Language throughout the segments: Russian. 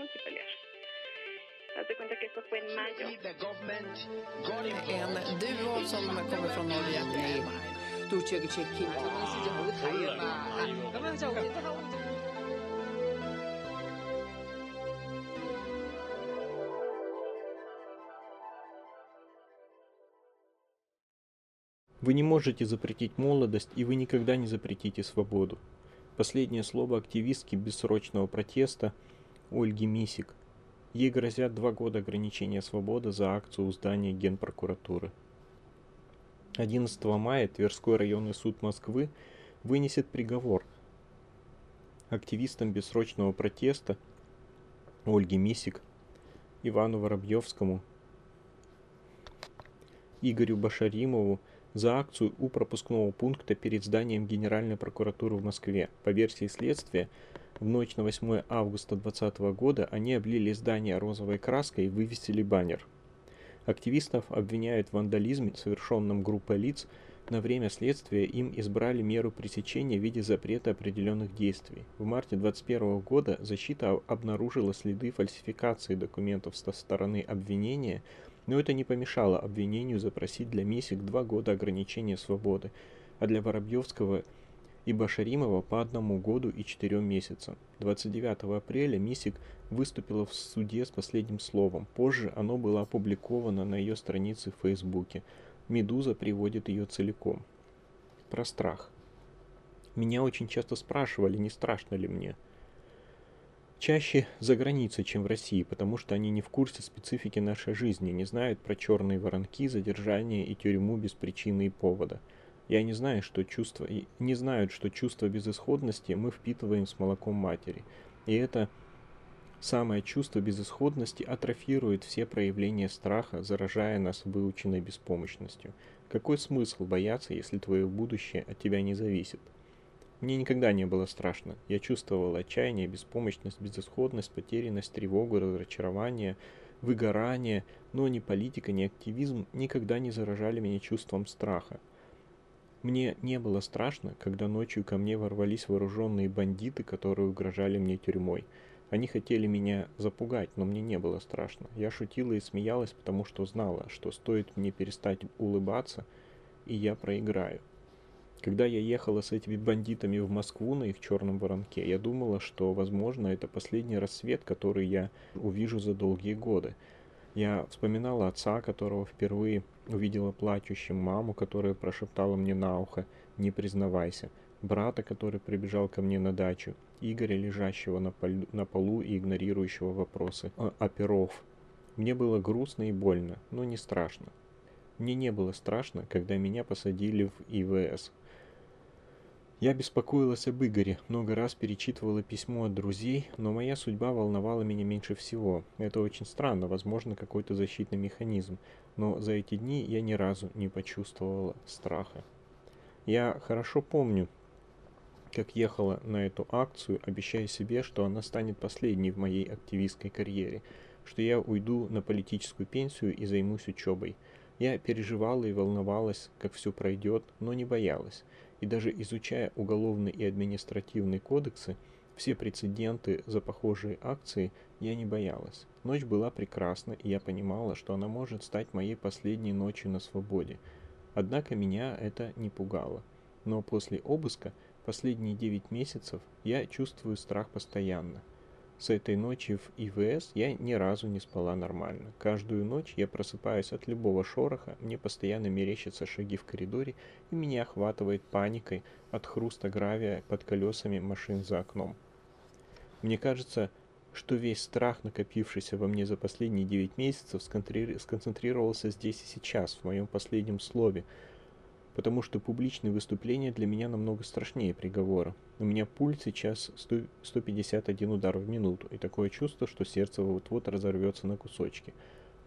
no te pelear. Haz cuenta que esto fue en mayo. En duo som kommer från Norge med Tortjøg Tjekki. Вы не можете запретить молодость, и вы никогда не запретите свободу. Последнее слово активистки бессрочного протеста Ольги Мисик. Ей грозят два года ограничения свободы за акцию у здания Генпрокуратуры. 11 мая Тверской районный суд Москвы вынесет приговор активистам бессрочного протеста Ольге Мисик, Ивану Воробьевскому, Игорю Башаримову за акцию у пропускного пункта перед зданием Генеральной прокуратуры в Москве. По версии следствия, в ночь на 8 августа 2020 года они облили здание розовой краской и вывесили баннер. Активистов обвиняют в вандализме, совершенном группой лиц. На время следствия им избрали меру пресечения в виде запрета определенных действий. В марте 2021 года защита обнаружила следы фальсификации документов со стороны обвинения – но это не помешало обвинению запросить для Мисик два года ограничения свободы, а для Воробьевского и Башаримова по одному году и четырем месяцам. 29 апреля Мисик выступила в суде с последним словом. Позже оно было опубликовано на ее странице в Фейсбуке. «Медуза» приводит ее целиком. Про страх. Меня очень часто спрашивали, не страшно ли мне – чаще за границей, чем в России, потому что они не в курсе специфики нашей жизни, не знают про черные воронки, задержание и тюрьму без причины и повода. Я не знаю, что чувство, не знают, что чувство безысходности мы впитываем с молоком матери. И это самое чувство безысходности атрофирует все проявления страха, заражая нас выученной беспомощностью. Какой смысл бояться, если твое будущее от тебя не зависит? Мне никогда не было страшно. Я чувствовал отчаяние, беспомощность, безысходность, потерянность, тревогу, разочарование, выгорание, но ни политика, ни активизм никогда не заражали меня чувством страха. Мне не было страшно, когда ночью ко мне ворвались вооруженные бандиты, которые угрожали мне тюрьмой. Они хотели меня запугать, но мне не было страшно. Я шутила и смеялась, потому что знала, что стоит мне перестать улыбаться, и я проиграю. Когда я ехала с этими бандитами в Москву на их черном воронке, я думала, что, возможно, это последний рассвет, который я увижу за долгие годы. Я вспоминала отца, которого впервые увидела плачущим, маму, которая прошептала мне на ухо «Не признавайся», брата, который прибежал ко мне на дачу, Игоря, лежащего на, полу, на полу и игнорирующего вопросы, а, оперов. Мне было грустно и больно, но не страшно. Мне не было страшно, когда меня посадили в ИВС, я беспокоилась об Игоре, много раз перечитывала письмо от друзей, но моя судьба волновала меня меньше всего. Это очень странно, возможно, какой-то защитный механизм, но за эти дни я ни разу не почувствовала страха. Я хорошо помню, как ехала на эту акцию, обещая себе, что она станет последней в моей активистской карьере, что я уйду на политическую пенсию и займусь учебой. Я переживала и волновалась, как все пройдет, но не боялась. И даже изучая уголовный и административный кодексы, все прецеденты за похожие акции, я не боялась. Ночь была прекрасна, и я понимала, что она может стать моей последней ночью на свободе. Однако меня это не пугало. Но после обыска, последние 9 месяцев, я чувствую страх постоянно. С этой ночи в ИВС я ни разу не спала нормально. Каждую ночь я просыпаюсь от любого шороха, мне постоянно мерещатся шаги в коридоре, и меня охватывает паникой от хруста гравия под колесами машин за окном. Мне кажется, что весь страх, накопившийся во мне за последние 9 месяцев, сконцентрировался здесь и сейчас, в моем последнем слове, потому что публичные выступления для меня намного страшнее приговора. У меня пульс сейчас 100, 151 удар в минуту, и такое чувство, что сердце вот-вот разорвется на кусочки,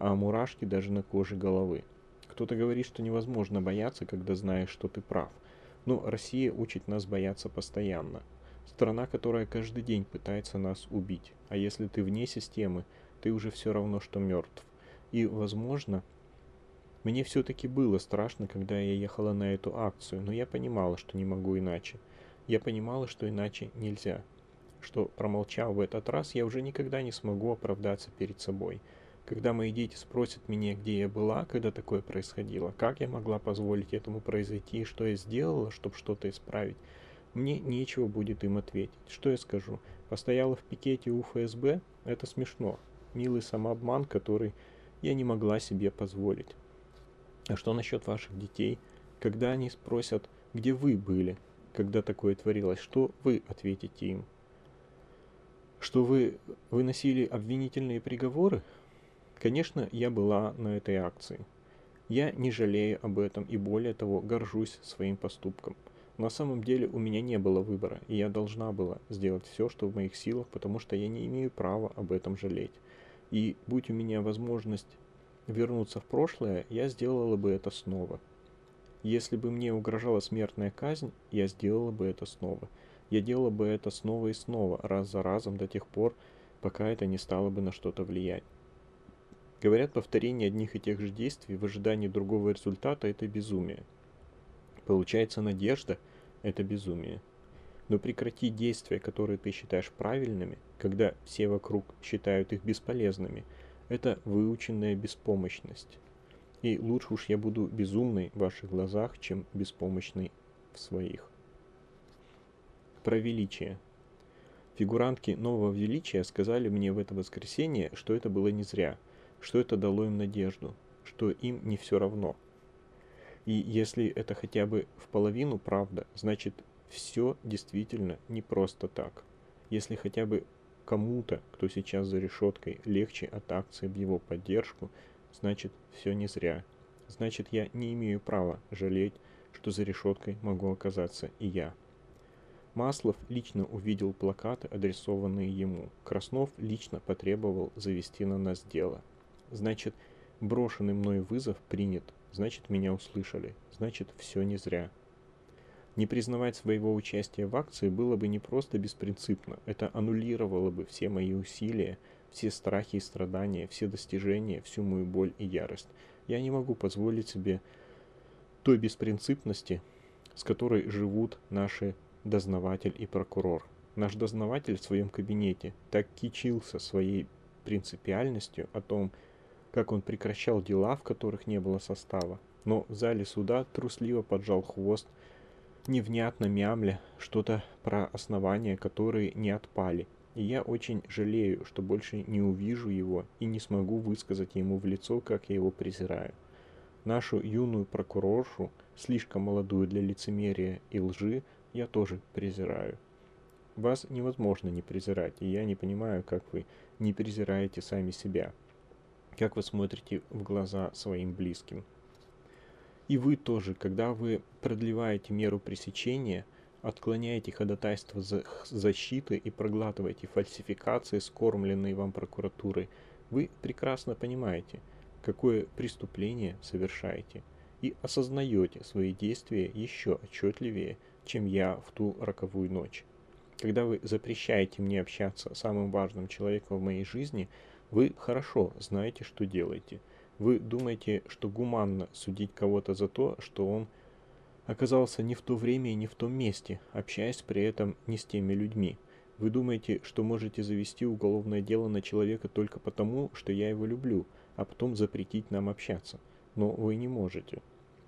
а мурашки даже на коже головы. Кто-то говорит, что невозможно бояться, когда знаешь, что ты прав. Но Россия учит нас бояться постоянно. Страна, которая каждый день пытается нас убить. А если ты вне системы, ты уже все равно, что мертв. И, возможно, мне все-таки было страшно, когда я ехала на эту акцию, но я понимала, что не могу иначе. Я понимала, что иначе нельзя. что, промолчав в этот раз, я уже никогда не смогу оправдаться перед собой. Когда мои дети спросят меня, где я была, когда такое происходило, как я могла позволить этому произойти что я сделала, чтобы что-то исправить, мне нечего будет им ответить. Что я скажу? Постояла в пикете у ФСБ? Это смешно. Милый самообман, который я не могла себе позволить. А что насчет ваших детей? Когда они спросят, где вы были, когда такое творилось, что вы ответите им? Что вы выносили обвинительные приговоры? Конечно, я была на этой акции. Я не жалею об этом и более того горжусь своим поступком. На самом деле у меня не было выбора, и я должна была сделать все, что в моих силах, потому что я не имею права об этом жалеть. И будь у меня возможность вернуться в прошлое, я сделала бы это снова. Если бы мне угрожала смертная казнь, я сделала бы это снова. Я делала бы это снова и снова, раз за разом, до тех пор, пока это не стало бы на что-то влиять. Говорят, повторение одних и тех же действий в ожидании другого результата – это безумие. Получается, надежда – это безумие. Но прекрати действия, которые ты считаешь правильными, когда все вокруг считают их бесполезными, это выученная беспомощность. И лучше уж я буду безумной в ваших глазах, чем беспомощной в своих. Про величие. Фигурантки нового величия сказали мне в это воскресенье, что это было не зря, что это дало им надежду, что им не все равно – и если это хотя бы в половину правда, значит все действительно не просто так. Если хотя бы кому-то, кто сейчас за решеткой, легче от акции в его поддержку, значит все не зря. Значит я не имею права жалеть, что за решеткой могу оказаться и я. Маслов лично увидел плакаты, адресованные ему. Краснов лично потребовал завести на нас дело. Значит, брошенный мной вызов принят значит меня услышали, значит все не зря. Не признавать своего участия в акции было бы не просто беспринципно, это аннулировало бы все мои усилия, все страхи и страдания, все достижения, всю мою боль и ярость. Я не могу позволить себе той беспринципности, с которой живут наши дознаватель и прокурор. Наш дознаватель в своем кабинете так кичился своей принципиальностью о том, как он прекращал дела, в которых не было состава. Но в зале суда трусливо поджал хвост, невнятно мямля что-то про основания, которые не отпали. И я очень жалею, что больше не увижу его и не смогу высказать ему в лицо, как я его презираю. Нашу юную прокуроршу, слишком молодую для лицемерия и лжи, я тоже презираю. Вас невозможно не презирать, и я не понимаю, как вы не презираете сами себя как вы смотрите в глаза своим близким. И вы тоже, когда вы продлеваете меру пресечения, отклоняете ходатайство за защиты и проглатываете фальсификации, скормленные вам прокуратурой, вы прекрасно понимаете, какое преступление совершаете, и осознаете свои действия еще отчетливее, чем я в ту роковую ночь. Когда вы запрещаете мне общаться с самым важным человеком в моей жизни – вы хорошо знаете, что делаете. Вы думаете, что гуманно судить кого-то за то, что он оказался не в то время и не в том месте, общаясь при этом не с теми людьми. Вы думаете, что можете завести уголовное дело на человека только потому, что я его люблю, а потом запретить нам общаться. Но вы не можете.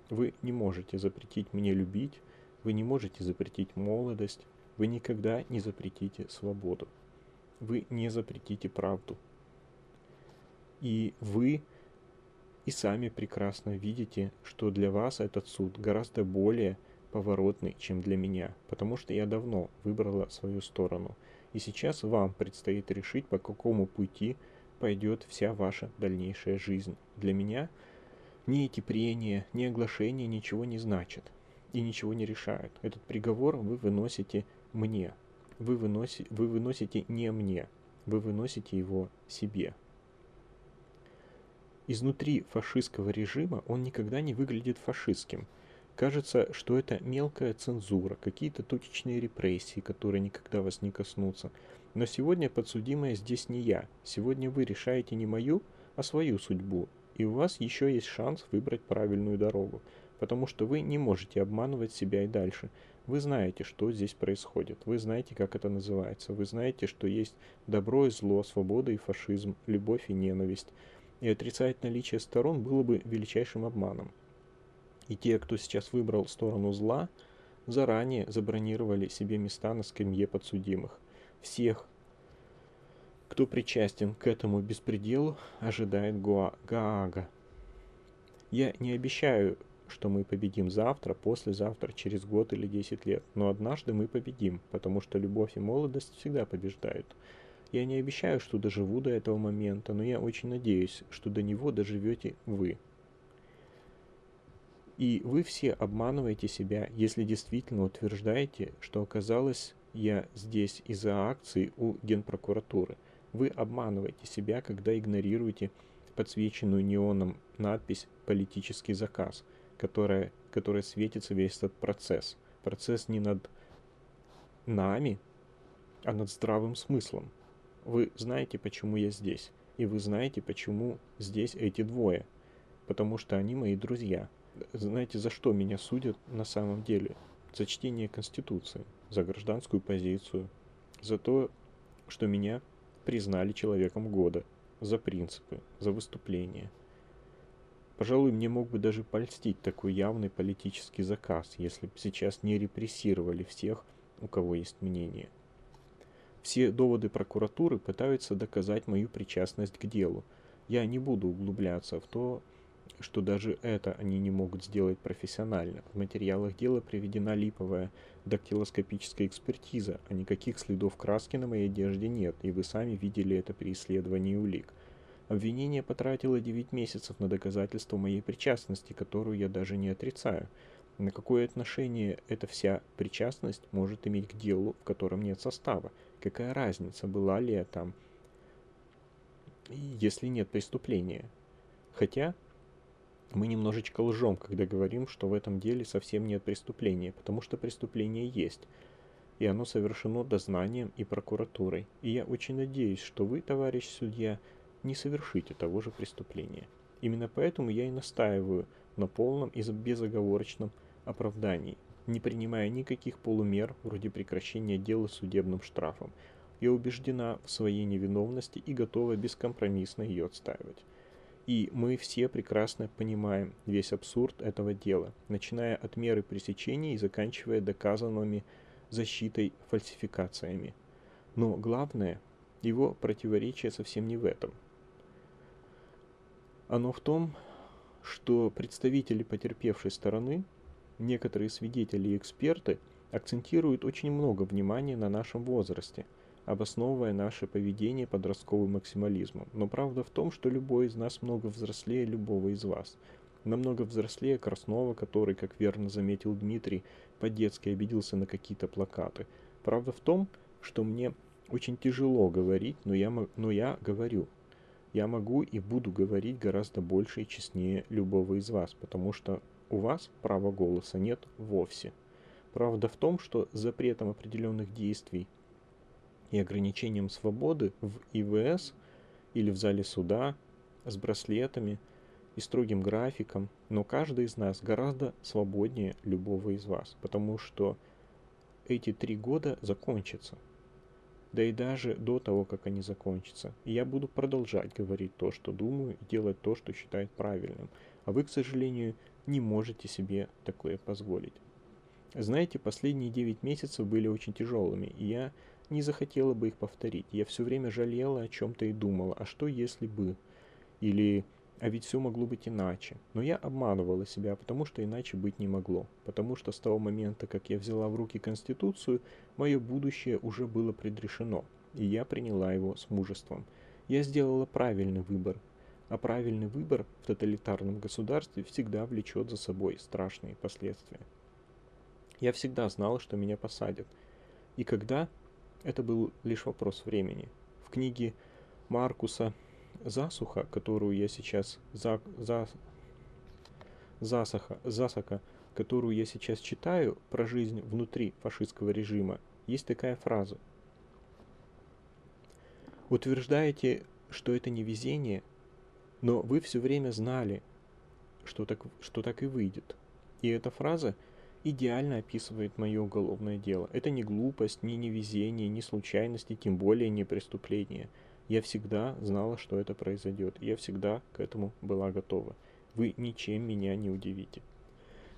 Вы не можете запретить мне любить, вы не можете запретить молодость, вы никогда не запретите свободу. Вы не запретите правду. И вы и сами прекрасно видите, что для вас этот суд гораздо более поворотный, чем для меня, потому что я давно выбрала свою сторону. И сейчас вам предстоит решить, по какому пути пойдет вся ваша дальнейшая жизнь. Для меня ни эти прения, ни оглашения ничего не значат и ничего не решают. Этот приговор вы выносите мне. Вы, выноси, вы выносите не мне, вы выносите его себе. Изнутри фашистского режима он никогда не выглядит фашистским. Кажется, что это мелкая цензура, какие-то точечные репрессии, которые никогда вас не коснутся. Но сегодня подсудимая здесь не я. Сегодня вы решаете не мою, а свою судьбу. И у вас еще есть шанс выбрать правильную дорогу. Потому что вы не можете обманывать себя и дальше. Вы знаете, что здесь происходит. Вы знаете, как это называется. Вы знаете, что есть добро и зло, свобода и фашизм, любовь и ненависть. И отрицать наличие сторон было бы величайшим обманом. И те, кто сейчас выбрал сторону зла, заранее забронировали себе места на скамье подсудимых. Всех, кто причастен к этому беспределу, ожидает Гуа Гаага. Я не обещаю что мы победим завтра, послезавтра, через год или 10 лет. Но однажды мы победим, потому что любовь и молодость всегда побеждают. Я не обещаю, что доживу до этого момента, но я очень надеюсь, что до него доживете вы. И вы все обманываете себя, если действительно утверждаете, что оказалось я здесь из-за акции у Генпрокуратуры. Вы обманываете себя, когда игнорируете подсвеченную неоном надпись «Политический заказ», которая, которая светится весь этот процесс. Процесс не над нами, а над здравым смыслом. Вы знаете, почему я здесь, и вы знаете, почему здесь эти двое, потому что они мои друзья. Знаете, за что меня судят на самом деле? За чтение Конституции, за гражданскую позицию, за то, что меня признали человеком года, за принципы, за выступления – Пожалуй, мне мог бы даже польстить такой явный политический заказ, если бы сейчас не репрессировали всех, у кого есть мнение. Все доводы прокуратуры пытаются доказать мою причастность к делу. Я не буду углубляться в то, что даже это они не могут сделать профессионально. В материалах дела приведена липовая дактилоскопическая экспертиза, а никаких следов краски на моей одежде нет, и вы сами видели это при исследовании улик. Обвинение потратило 9 месяцев на доказательство моей причастности, которую я даже не отрицаю. На какое отношение эта вся причастность может иметь к делу, в котором нет состава? Какая разница, была ли я там, если нет преступления? Хотя мы немножечко лжем, когда говорим, что в этом деле совсем нет преступления, потому что преступление есть, и оно совершено дознанием и прокуратурой. И я очень надеюсь, что вы, товарищ судья, не совершите того же преступления. Именно поэтому я и настаиваю на полном и безоговорочном оправдании, не принимая никаких полумер вроде прекращения дела судебным штрафом. Я убеждена в своей невиновности и готова бескомпромиссно ее отстаивать. И мы все прекрасно понимаем весь абсурд этого дела, начиная от меры пресечения и заканчивая доказанными защитой фальсификациями. Но главное, его противоречие совсем не в этом – оно в том, что представители потерпевшей стороны, некоторые свидетели и эксперты акцентируют очень много внимания на нашем возрасте, обосновывая наше поведение подростковым максимализмом. Но правда в том, что любой из нас много взрослее любого из вас. Намного взрослее Краснова, который, как верно заметил Дмитрий, по-детски обиделся на какие-то плакаты. Правда в том, что мне очень тяжело говорить, но я, но я говорю – я могу и буду говорить гораздо больше и честнее любого из вас, потому что у вас права голоса нет вовсе. Правда в том, что запретом определенных действий и ограничением свободы в ИВС или в зале суда с браслетами и строгим графиком, но каждый из нас гораздо свободнее любого из вас, потому что эти три года закончатся да и даже до того, как они закончатся. Я буду продолжать говорить то, что думаю, и делать то, что считаю правильным. А вы, к сожалению, не можете себе такое позволить. Знаете, последние 9 месяцев были очень тяжелыми, и я не захотела бы их повторить. Я все время жалела о чем-то и думала, а что если бы? Или а ведь все могло быть иначе. Но я обманывала себя, потому что иначе быть не могло. Потому что с того момента, как я взяла в руки Конституцию, мое будущее уже было предрешено. И я приняла его с мужеством. Я сделала правильный выбор. А правильный выбор в тоталитарном государстве всегда влечет за собой страшные последствия. Я всегда знала, что меня посадят. И когда? Это был лишь вопрос времени. В книге Маркуса засуха, которую я сейчас за, за, засаха, засака, которую я сейчас читаю про жизнь внутри фашистского режима, есть такая фраза. Утверждаете, что это не везение, но вы все время знали, что так, что так и выйдет. И эта фраза идеально описывает мое уголовное дело. Это не глупость, не невезение, не случайность и тем более не преступление. Я всегда знала, что это произойдет. Я всегда к этому была готова. Вы ничем меня не удивите.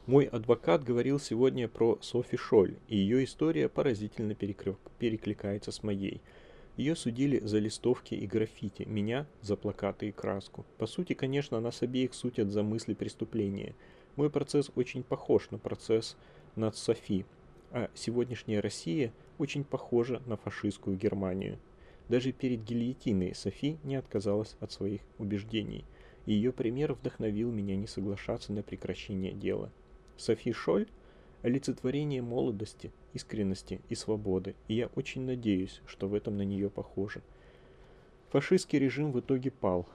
Мой адвокат говорил сегодня про Софи Шоль, и ее история поразительно перекликается с моей. Ее судили за листовки и граффити, меня за плакаты и краску. По сути, конечно, нас обеих сутят за мысли преступления – мой процесс очень похож на процесс над Софи, а сегодняшняя Россия очень похожа на фашистскую Германию. Даже перед гильотиной Софи не отказалась от своих убеждений, и ее пример вдохновил меня не соглашаться на прекращение дела. Софи Шоль – олицетворение молодости, искренности и свободы, и я очень надеюсь, что в этом на нее похоже. Фашистский режим в итоге пал.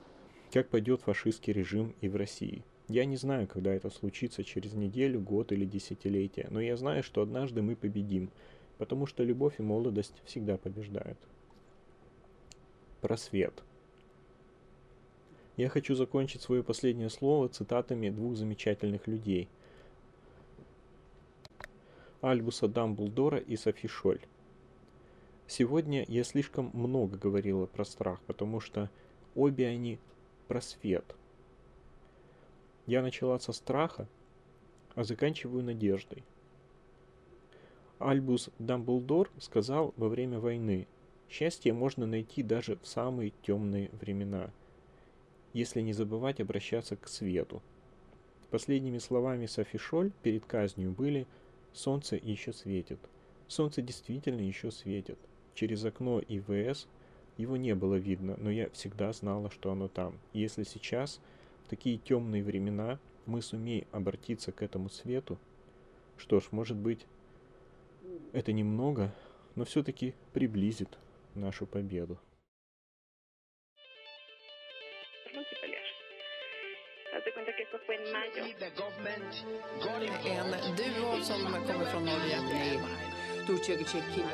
Как пойдет фашистский режим и в России – я не знаю, когда это случится, через неделю, год или десятилетие, но я знаю, что однажды мы победим, потому что любовь и молодость всегда побеждают. Просвет. Я хочу закончить свое последнее слово цитатами двух замечательных людей. Альбуса Дамблдора и Софи Шоль. Сегодня я слишком много говорила про страх, потому что обе они просвет – я начала со страха, а заканчиваю надеждой. Альбус Дамблдор сказал во время войны, счастье можно найти даже в самые темные времена, если не забывать обращаться к свету. Последними словами Софи Шоль перед казнью были «Солнце еще светит». Солнце действительно еще светит. Через окно ИВС его не было видно, но я всегда знала, что оно там. И если сейчас в такие темные времена мы сумеем обратиться к этому свету, что ж, может быть, это немного, но все-таки приблизит нашу победу. En duo som kommer från Norge. Nej, 杜这个 check in。